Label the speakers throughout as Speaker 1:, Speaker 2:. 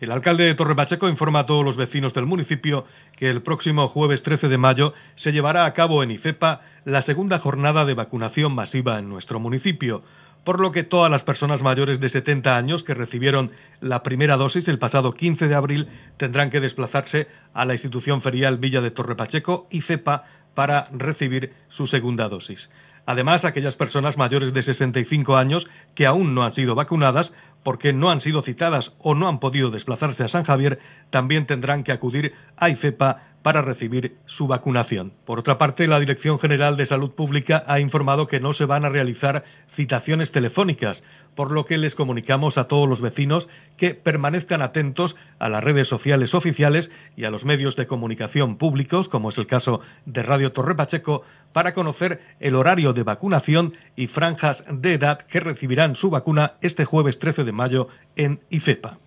Speaker 1: El alcalde de Torrepacheco informa a todos los vecinos del municipio que el próximo jueves 13 de mayo se llevará a cabo en IFEPA la segunda jornada de vacunación masiva en nuestro municipio, por lo que todas las personas mayores de 70 años que recibieron la primera dosis el pasado 15 de abril tendrán que desplazarse a la institución ferial Villa de Torrepacheco, IFEPA, para recibir su segunda dosis. Además, aquellas personas mayores de 65 años que aún no han sido vacunadas porque no han sido citadas o no han podido desplazarse a San Javier, también tendrán que acudir a IFEPA para recibir su vacunación. Por otra parte, la Dirección General de Salud Pública ha informado que no se van a realizar citaciones telefónicas, por lo que les comunicamos a todos los vecinos que permanezcan atentos a las redes sociales oficiales y a los medios de comunicación públicos, como es el caso de Radio Torre Pacheco, para conocer el horario de vacunación y franjas de edad que recibirán su vacuna este jueves 13 de mayo en IFEPA.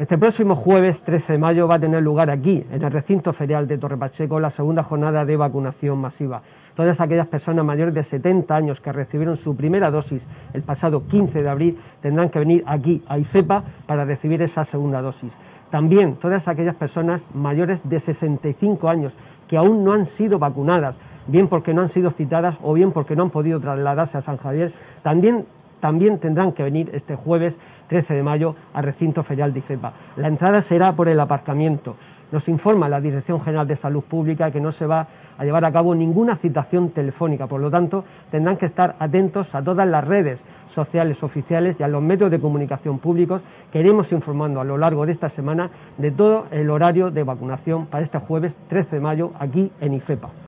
Speaker 2: Este próximo jueves 13 de mayo va a tener lugar aquí, en el recinto ferial de Torre Pacheco, la segunda jornada de vacunación masiva. Todas aquellas personas mayores de 70 años que recibieron su primera dosis el pasado 15 de abril tendrán que venir aquí a IFEPA para recibir esa segunda dosis. También todas aquellas personas mayores de 65 años que aún no han sido vacunadas, bien porque no han sido citadas o bien porque no han podido trasladarse a San Javier, también también tendrán que venir este jueves 13 de mayo al recinto ferial de IFEPA. La entrada será por el aparcamiento. Nos informa la Dirección General de Salud Pública que no se va a llevar a cabo ninguna citación telefónica, por lo tanto tendrán que estar atentos a todas las redes sociales oficiales y a los medios de comunicación públicos que iremos informando a lo largo de esta semana de todo el horario de vacunación para este jueves 13 de mayo aquí en IFEPA.